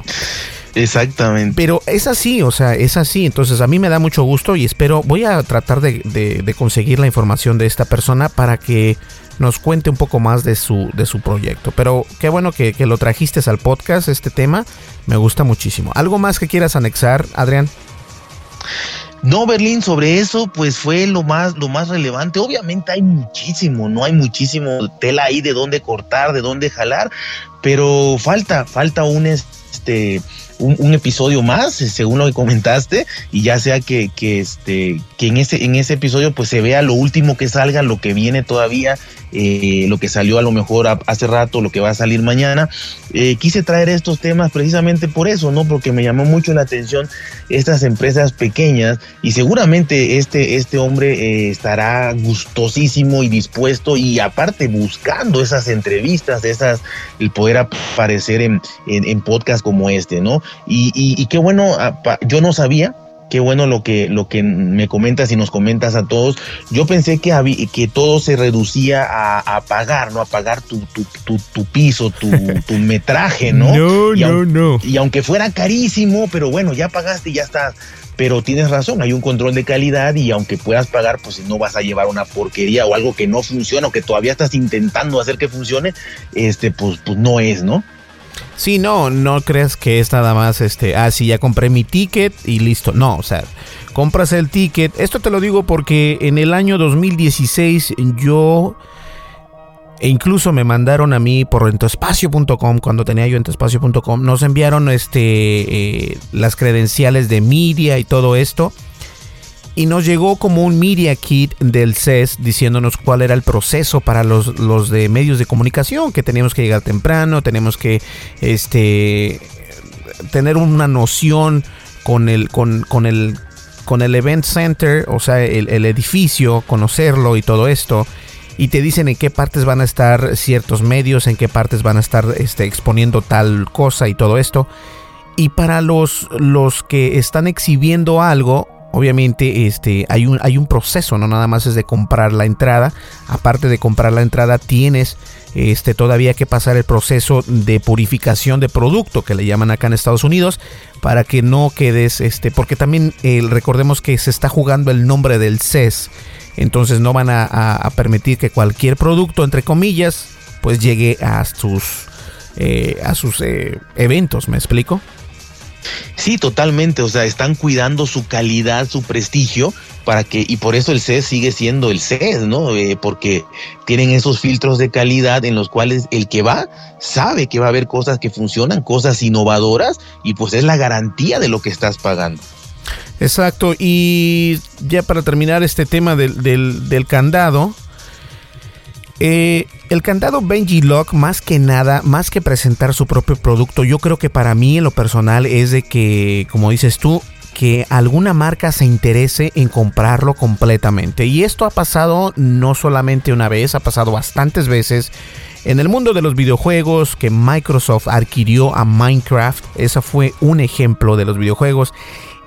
Exactamente. Pero es así, o sea, es así. Entonces a mí me da mucho gusto y espero, voy a tratar de, conseguir la información de esta persona para que nos cuente un poco más de su, de su proyecto. Pero qué bueno que, que lo trajiste al podcast, este tema. Me gusta muchísimo. ¿Algo más que quieras anexar, Adrián? No, Berlín, sobre eso, pues fue lo más, lo más relevante. Obviamente hay muchísimo, no hay muchísimo tela ahí de dónde cortar, de dónde jalar, pero falta, falta un este un, episodio más, eh, según lo que comentaste, y ya sea que, este, que en, ese, en ese episodio pues se vea lo último que salga, lo que viene todavía, eh, lo que salió a lo mejor hace rato, lo que va a salir mañana. Eh, quise traer estos temas precisamente por eso, ¿no? Porque me llamó mucho la atención estas empresas pequeñas y seguramente este, este hombre estará gustosísimo y dispuesto y aparte buscando esas entrevistas, esas, el poder aparecer en, en, en podcast como este, ¿no? Y, qué bueno, ah, yo no sabía, qué bueno lo que, lo que me comentas y nos comentas a todos. Yo pensé que, que todo se reducía a, pagar, ¿no? A pagar tu, tu, piso, tu, metraje, ¿no? No, no, no. Y aunque fuera carísimo, pero bueno, ya pagaste y ya estás. Pero tienes razón, hay un control de calidad y aunque puedas pagar, pues no vas a llevar una porquería o algo que no funciona o que todavía estás intentando hacer que funcione, este, pues, pues no es, ¿no? Sí, no, no creas que es nada más este, ah, sí, ya compré mi ticket y listo. No, o sea, compras el ticket. Esto te lo digo porque en el año 2016 yo e incluso me mandaron a mí por rentoespacio.com cuando tenía yo rentoespacio.com nos enviaron este eh, las credenciales de media y todo esto y nos llegó como un media kit del CES diciéndonos cuál era el proceso para los, los de medios de comunicación, que teníamos que llegar temprano, tenemos que este, tener una noción con el, con, con el, con el event center, o sea, el, el edificio, conocerlo y todo esto y te dicen en qué partes van a estar ciertos medios, en qué partes van a estar este, exponiendo tal cosa y todo esto. Y para los, los que están exhibiendo algo, obviamente este, hay, un, hay un proceso, no nada más es de comprar la entrada. Aparte de comprar la entrada, tienes este, todavía que pasar el proceso de purificación de producto, que le llaman acá en Estados Unidos, para que no quedes, este, porque también recordemos que se está jugando el nombre del CES. Entonces no van a, permitir que cualquier producto, entre comillas, pues llegue a sus, eh, a sus eh, eventos, ¿me explico? Sí, totalmente, o sea, están cuidando su calidad, su prestigio, para que, y por eso el CES sigue siendo el CES, ¿no? Eh, porque tienen esos filtros de calidad en los cuales el que va sabe que va a haber cosas que funcionan, cosas innovadoras, y pues es la garantía de lo que estás pagando. Exacto, y ya para terminar este tema del, del, del candado, eh, el candado Benji Lock, más que nada, más que presentar su propio producto, yo creo que para mí en lo personal es de que, como dices tú, que alguna marca se interese en comprarlo completamente. Y esto ha pasado no solamente una vez, ha pasado bastantes veces. En el mundo de los videojuegos, que Microsoft adquirió a Minecraft, ese fue un ejemplo de los videojuegos.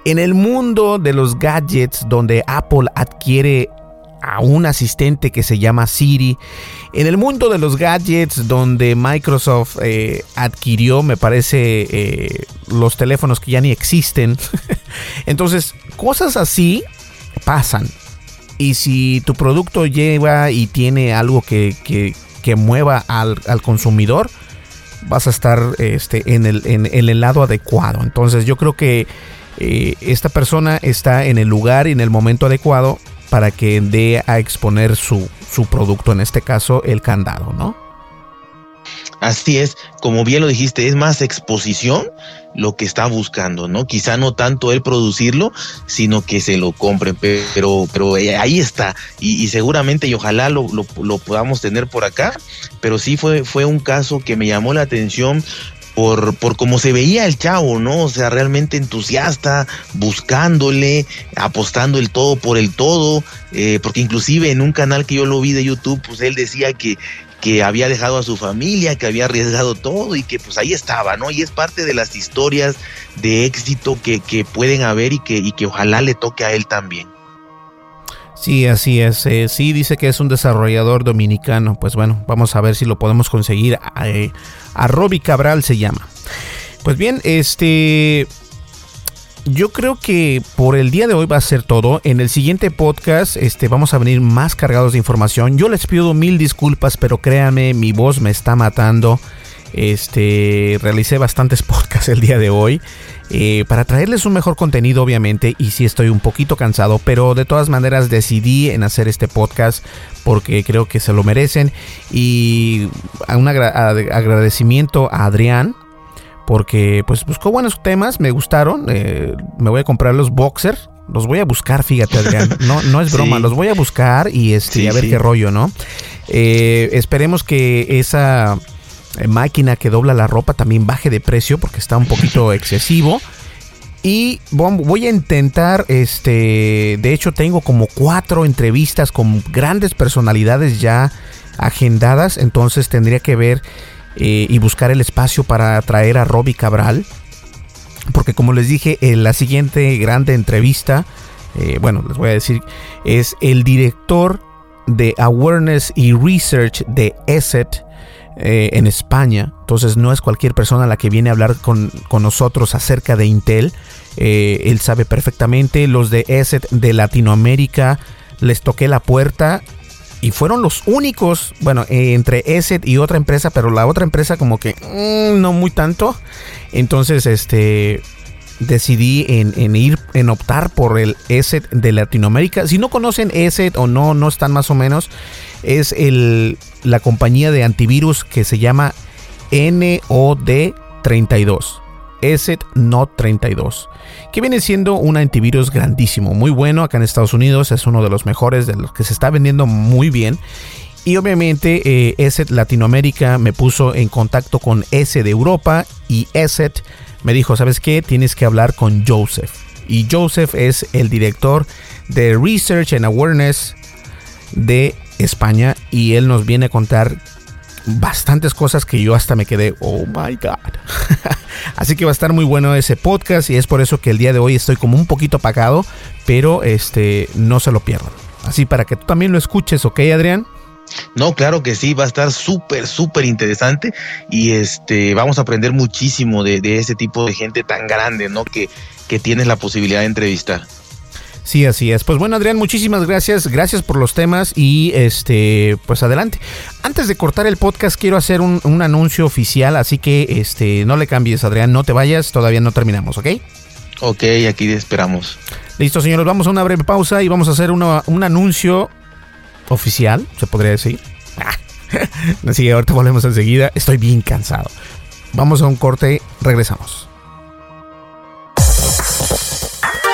En el mundo de los gadgets, donde Apple adquiere a un asistente que se llama Siri. En el mundo de los gadgets donde Microsoft eh, adquirió, me parece, eh, los teléfonos que ya ni existen. Entonces, cosas así pasan. Y si tu producto lleva y tiene algo que, mueva al, consumidor, vas a estar este, en, el, en, el lado adecuado. Entonces yo creo que eh, esta persona está en el lugar y en el momento adecuado para que dé a exponer su, su producto, en este caso el candado, ¿no? Así es, como bien lo dijiste, es más exposición lo que está buscando, ¿no? Quizá no tanto él producirlo, sino que se lo compren, pero, pero eh, ahí está, y, seguramente y ojalá lo, lo, lo, podamos tener por acá, pero sí fue, fue un caso que me llamó la atención por, por cómo se veía el chavo, ¿no? O sea, realmente entusiasta, buscándole, apostando el todo por el todo, eh, porque inclusive en un canal que yo lo vi de YouTube, pues él decía que, que había dejado a su familia, que había arriesgado todo y que pues ahí estaba, ¿no? Y es parte de las historias de éxito que, que pueden haber y que, y que ojalá le toque a él también. Sí, así es. Eh, sí, dice que es un desarrollador dominicano. Pues bueno, vamos a ver si lo podemos conseguir. Eh, a Robbie Cabral se llama. Pues bien, este... Yo creo que por el día de hoy va a ser todo. En el siguiente podcast este, vamos a venir más cargados de información. Yo les pido mil disculpas, pero créanme, mi voz me está matando. Este, realicé bastantes podcasts el día de hoy. Eh, para traerles un mejor contenido obviamente y sí estoy un poquito cansado pero de todas maneras decidí en hacer este podcast porque creo que se lo merecen y un agradecimiento a Adrián porque pues buscó buenos temas me gustaron eh, me voy a comprar los boxers los voy a buscar, fíjate, Adrián. No, no es broma, los voy a buscar y este, a ver qué rollo, ¿no? Eh, esperemos que esa máquina que dobla la ropa también baje de precio porque está un poquito excesivo. Y voy a intentar, este, de hecho tengo como cuatro entrevistas con grandes personalidades ya agendadas, entonces tendría que ver eh, y buscar el espacio para traer a Robbie Cabral porque como les dije, en la siguiente grande entrevista, eh, bueno, les voy a decir, es el director de Awareness y Research de ESET eh, en España. Entonces no es cualquier persona la que viene a hablar con, nosotros acerca de Intel. Eh, él sabe perfectamente. Los de ESET de Latinoamérica les toqué la puerta y fueron los únicos, bueno, entre ESET y otra empresa, pero la otra empresa como que mm, no muy tanto. Entonces, este, decidí en, ir, en optar por el ESET de Latinoamérica. Si no conocen ESET o no, no están más o menos, es el, la compañía de antivirus que se llama NOD32. ESET NOD 32, que viene siendo un antivirus grandísimo, muy bueno acá en Estados Unidos, es uno de los mejores, de los que se está vendiendo muy bien. Y obviamente eh, ESET Latinoamérica me puso en contacto con ESET de Europa y ESET me dijo, ¿sabes qué? Tienes que hablar con Joseph. Y Joseph es el director de Research and Awareness de España y él nos viene a contar bastantes cosas que yo hasta me quedé, oh my god. Así que va a estar muy bueno ese podcast y es por eso que el día de hoy estoy como un poquito apagado, pero este no se lo pierdan. Así para que tú también lo escuches, ¿ok, Adrián? No, claro que sí, va a estar súper, súper interesante y este vamos a aprender muchísimo de, de ese tipo de gente tan grande, ¿no? Que, que tienes la posibilidad de entrevistar. Sí, así es. Pues bueno, Adrián, muchísimas gracias. Gracias por los temas y este, pues adelante. Antes de cortar el podcast, quiero hacer un, un, anuncio oficial, así que este, no le cambies, Adrián, no te vayas, todavía no terminamos, ¿ok? Ok, aquí esperamos. Listo, señores, vamos a una breve pausa y vamos a hacer un anuncio oficial, se podría decir. Así que ahorita volvemos enseguida. Estoy bien cansado. Vamos a un corte, regresamos.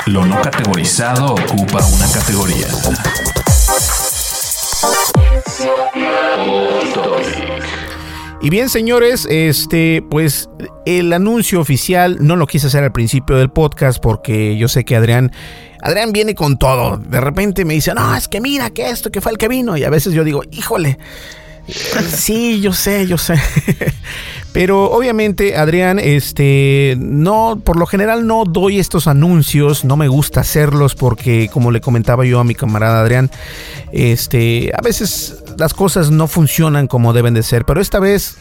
Lo no categorizado ocupa una categoría. Y bien, señores, este, pues el anuncio oficial no lo quise hacer al principio del podcast porque yo sé que Adrián Adrián viene con todo. De repente me dice, no, es que mira que esto, que fue el que vino. Y a veces yo digo, híjole, sí, yo sé, yo sé. Pero obviamente, Adrián, este, no, por lo general no doy estos anuncios, no me gusta hacerlos porque, como le comentaba yo a mi camarada Adrián, este, a veces las cosas no funcionan como deben de ser. Pero esta vez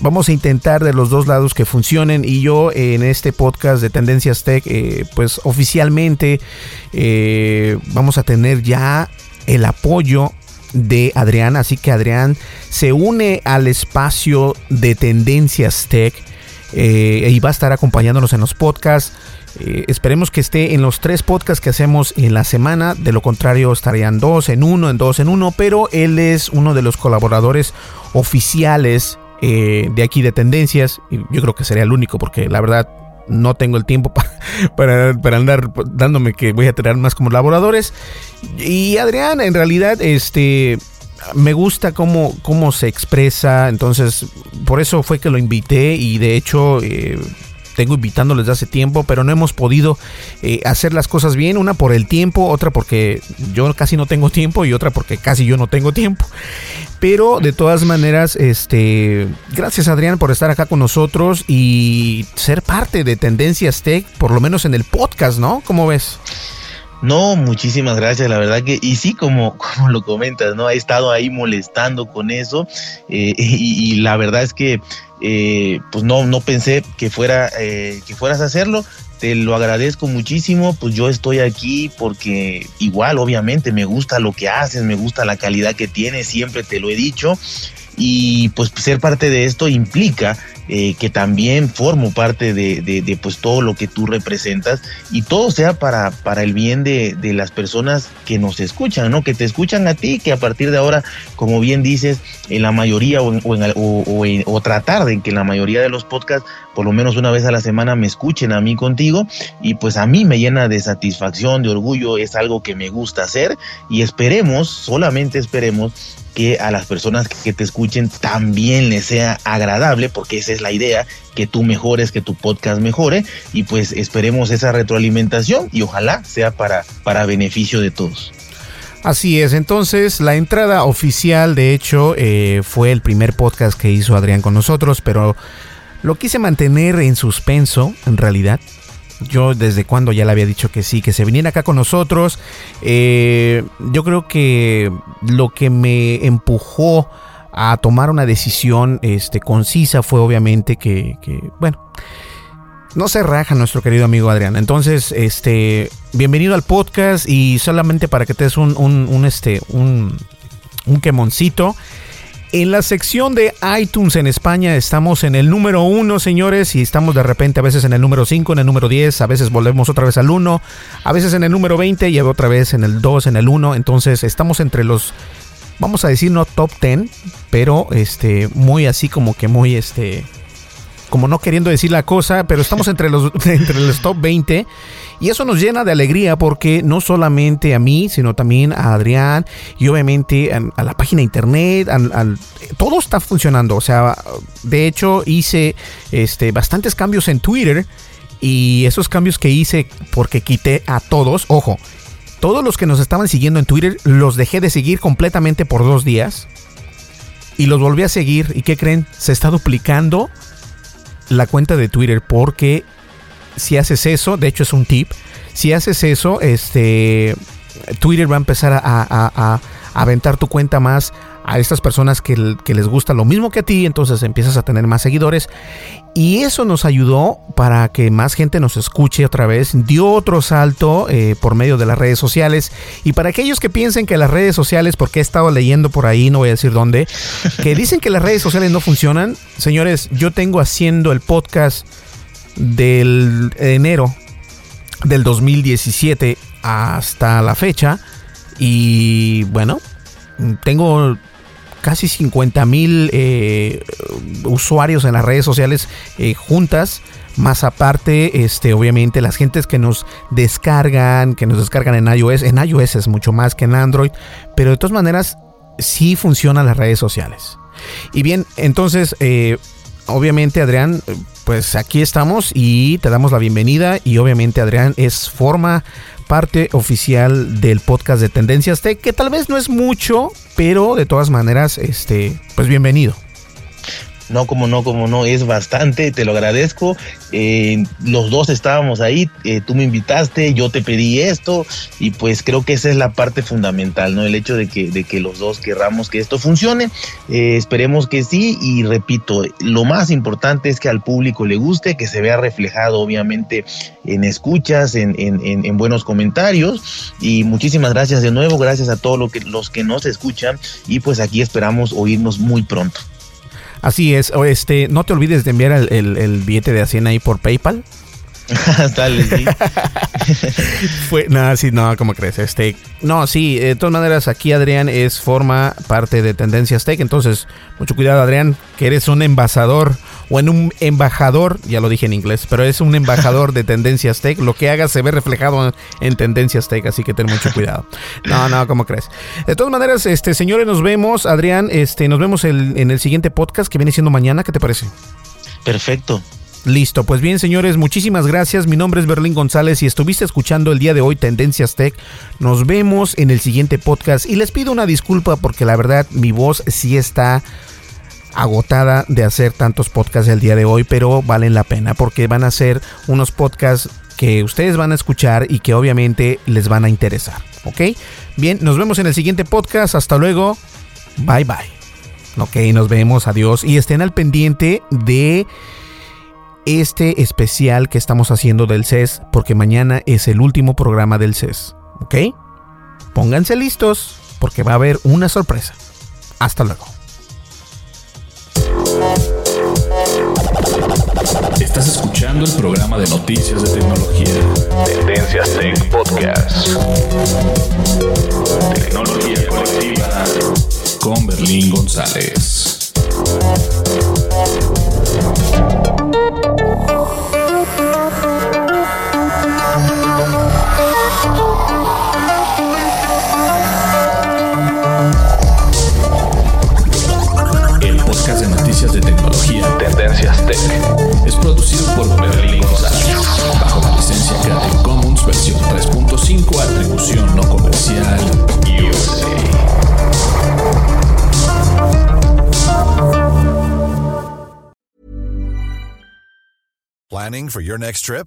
vamos a intentar de los dos lados que funcionen y yo en este podcast de Tendencias Tech eh, pues oficialmente eh, vamos a tener ya el apoyo de Adrián así que Adrián se une al espacio de Tendencias Tech eh, y va a estar acompañándonos en los podcasts esperemos que esté en los tres podcasts que hacemos en la semana. De lo contrario, estarían dos en uno, en dos en uno. Pero él es uno de los colaboradores oficiales eh, de aquí de tendencias. Y yo creo que sería el único porque la verdad no tengo el tiempo para, para, andar dándome que voy a tener más como laboradores. Y Adrián, en realidad, este me gusta cómo, cómo se expresa. Entonces, por eso fue que lo invité. Y de hecho, eh, tengo invitándoles desde hace tiempo, pero no hemos podido eh, hacer las cosas bien. Una por el tiempo, otra porque yo casi no tengo tiempo y otra porque casi yo no tengo tiempo. Pero de todas maneras, este, gracias Adrián por estar acá con nosotros y ser parte de Tendencias Tech, por lo menos en el podcast, ¿no? ¿Cómo ves? No, muchísimas gracias, la verdad que, y sí, como, como lo comentas, ¿no? He estado ahí molestando con eso eh, y, la verdad es que eh, pues no, no pensé que, fuera, eh, que fueras a hacerlo. Te lo agradezco muchísimo, pues yo estoy aquí porque igual, obviamente, me gusta lo que haces, me gusta la calidad que tienes, siempre te lo he dicho. Y pues ser parte de esto implica eh, que también formo parte de, pues todo lo que tú representas y todo sea para, para el bien de, de, las personas que nos escuchan, ¿no? Que te escuchan a ti, que a partir de ahora, como bien dices, en la mayoría o, o, o, tratar de que en la mayoría de los podcasts, por lo menos una vez a la semana, me escuchen a mí contigo y pues a mí me llena de satisfacción, de orgullo, es algo que me gusta hacer y esperemos, solamente esperemos que a las personas que te escuchen también les sea agradable, porque esa es la idea, que tú mejores, que tu podcast mejore y pues esperemos esa retroalimentación y ojalá sea para, para beneficio de todos. Así es, entonces la entrada oficial de hecho eh, fue el primer podcast que hizo Adrián con nosotros, pero lo quise mantener en suspenso en realidad yo desde cuando ya le había dicho que sí, que se viniera acá con nosotros. Eh, yo creo que lo que me empujó a tomar una decisión este, concisa fue obviamente que, bueno, no se raja nuestro querido amigo Adrián. Entonces, este, bienvenido al podcast y solamente para que te des un, un, un este, un, un quemoncito. En la sección de iTunes en España estamos en el número uno, señores, y estamos de repente a veces en el número 5, en el número 10, a veces volvemos otra vez al 1, a veces en el número 20 y otra vez en el 2, en el 1. Entonces estamos entre los, vamos a decir no top 10, pero este, muy así como que muy este, como no queriendo decir la cosa, pero estamos entre los, entre los top 20 y eso nos llena de alegría porque no solamente a mí, sino también a Adrián y obviamente a, la página de internet, todo está funcionando. O sea, de hecho hice este, bastantes cambios en Twitter y esos cambios que hice porque quité a todos, ojo, todos los que nos estaban siguiendo en Twitter los dejé de seguir completamente por dos días y los volví a seguir. ¿Y qué creen? Se está duplicando la cuenta de Twitter porque si haces eso, de hecho es un tip, si haces eso, este, Twitter va a empezar a, aventar tu cuenta más a estas personas que, les gusta lo mismo que a ti, entonces empiezas a tener más seguidores. Y eso nos ayudó para que más gente nos escuche otra vez, dio otro salto eh, por medio de las redes sociales. Y para aquellos que piensen que las redes sociales, porque he estado leyendo por ahí, no voy a decir dónde, que dicen que las redes sociales no funcionan, señores, yo tengo haciendo el podcast del enero del 2017 hasta la fecha. Y bueno, tengo casi 50 mil eh, usuarios en las redes sociales eh, juntas. Más aparte, este, obviamente, las gentes que nos descargan, que nos descargan en iOS. En iOS es mucho más que en Android. Pero de todas maneras, sí funcionan las redes sociales. Y bien, entonces, eh, obviamente, Adrián, pues aquí estamos y te damos la bienvenida y obviamente Adrián es forma parte oficial del podcast de Tendencias Tech, que tal vez no es mucho, pero de todas maneras, este, pues bienvenido. No, como no, como no, es bastante, te lo agradezco. Eh, los dos estábamos ahí, eh, tú me invitaste, yo te pedí esto y pues creo que esa es la parte fundamental, ¿no? El hecho de que, de que los dos querramos que esto funcione, eh, esperemos que sí y repito, lo más importante es que al público le guste, que se vea reflejado obviamente en escuchas, en, en, en, buenos comentarios y muchísimas gracias de nuevo, gracias a todos que, los que nos escuchan y pues aquí esperamos oírnos muy pronto. Así es, este, no te olvides de enviar el, el, billete de Hacienda ahí por PayPal. Dale, sí. Fue, no, sí, no, ¿cómo crees? Este, no, sí, de todas maneras, aquí Adrián es forma parte de Tendencias Tech, entonces, mucho cuidado, Adrián, que eres un embajador o en un embajador, ya lo dije en inglés, pero es un embajador de Tendencias Tech, lo que hagas se ve reflejado en Tendencias Tech, así que ten mucho cuidado. No, no, ¿cómo crees? De todas maneras, este, señores, nos vemos, Adrián, este, nos vemos en el siguiente podcast que viene siendo mañana, ¿qué te parece? Perfecto. Listo, pues bien señores, muchísimas gracias. Mi nombre es Berlín González y estuviste escuchando el día de hoy Tendencias Tech. Nos vemos en el siguiente podcast y les pido una disculpa porque la verdad mi voz sí está agotada de hacer tantos podcasts el día de hoy, pero valen la pena porque van a ser unos podcasts que ustedes van a escuchar y que obviamente les van a interesar, ¿ok? Bien, nos vemos en el siguiente podcast. Hasta luego. Bye bye. Ok, nos vemos. Adiós. Y estén al pendiente de este especial que estamos haciendo del CES, porque mañana es el último programa del CES, ¿ok? Pónganse listos, porque va a haber una sorpresa. Hasta luego. Estás escuchando el programa de noticias de tecnología. Tendencias Tech Podcast. Tecnología colectiva con Berlín González. Tech es producido por Berlín González bajo la licencia Creative Commons versión 3.5 atribución no comercial USA. Planning for your next trip?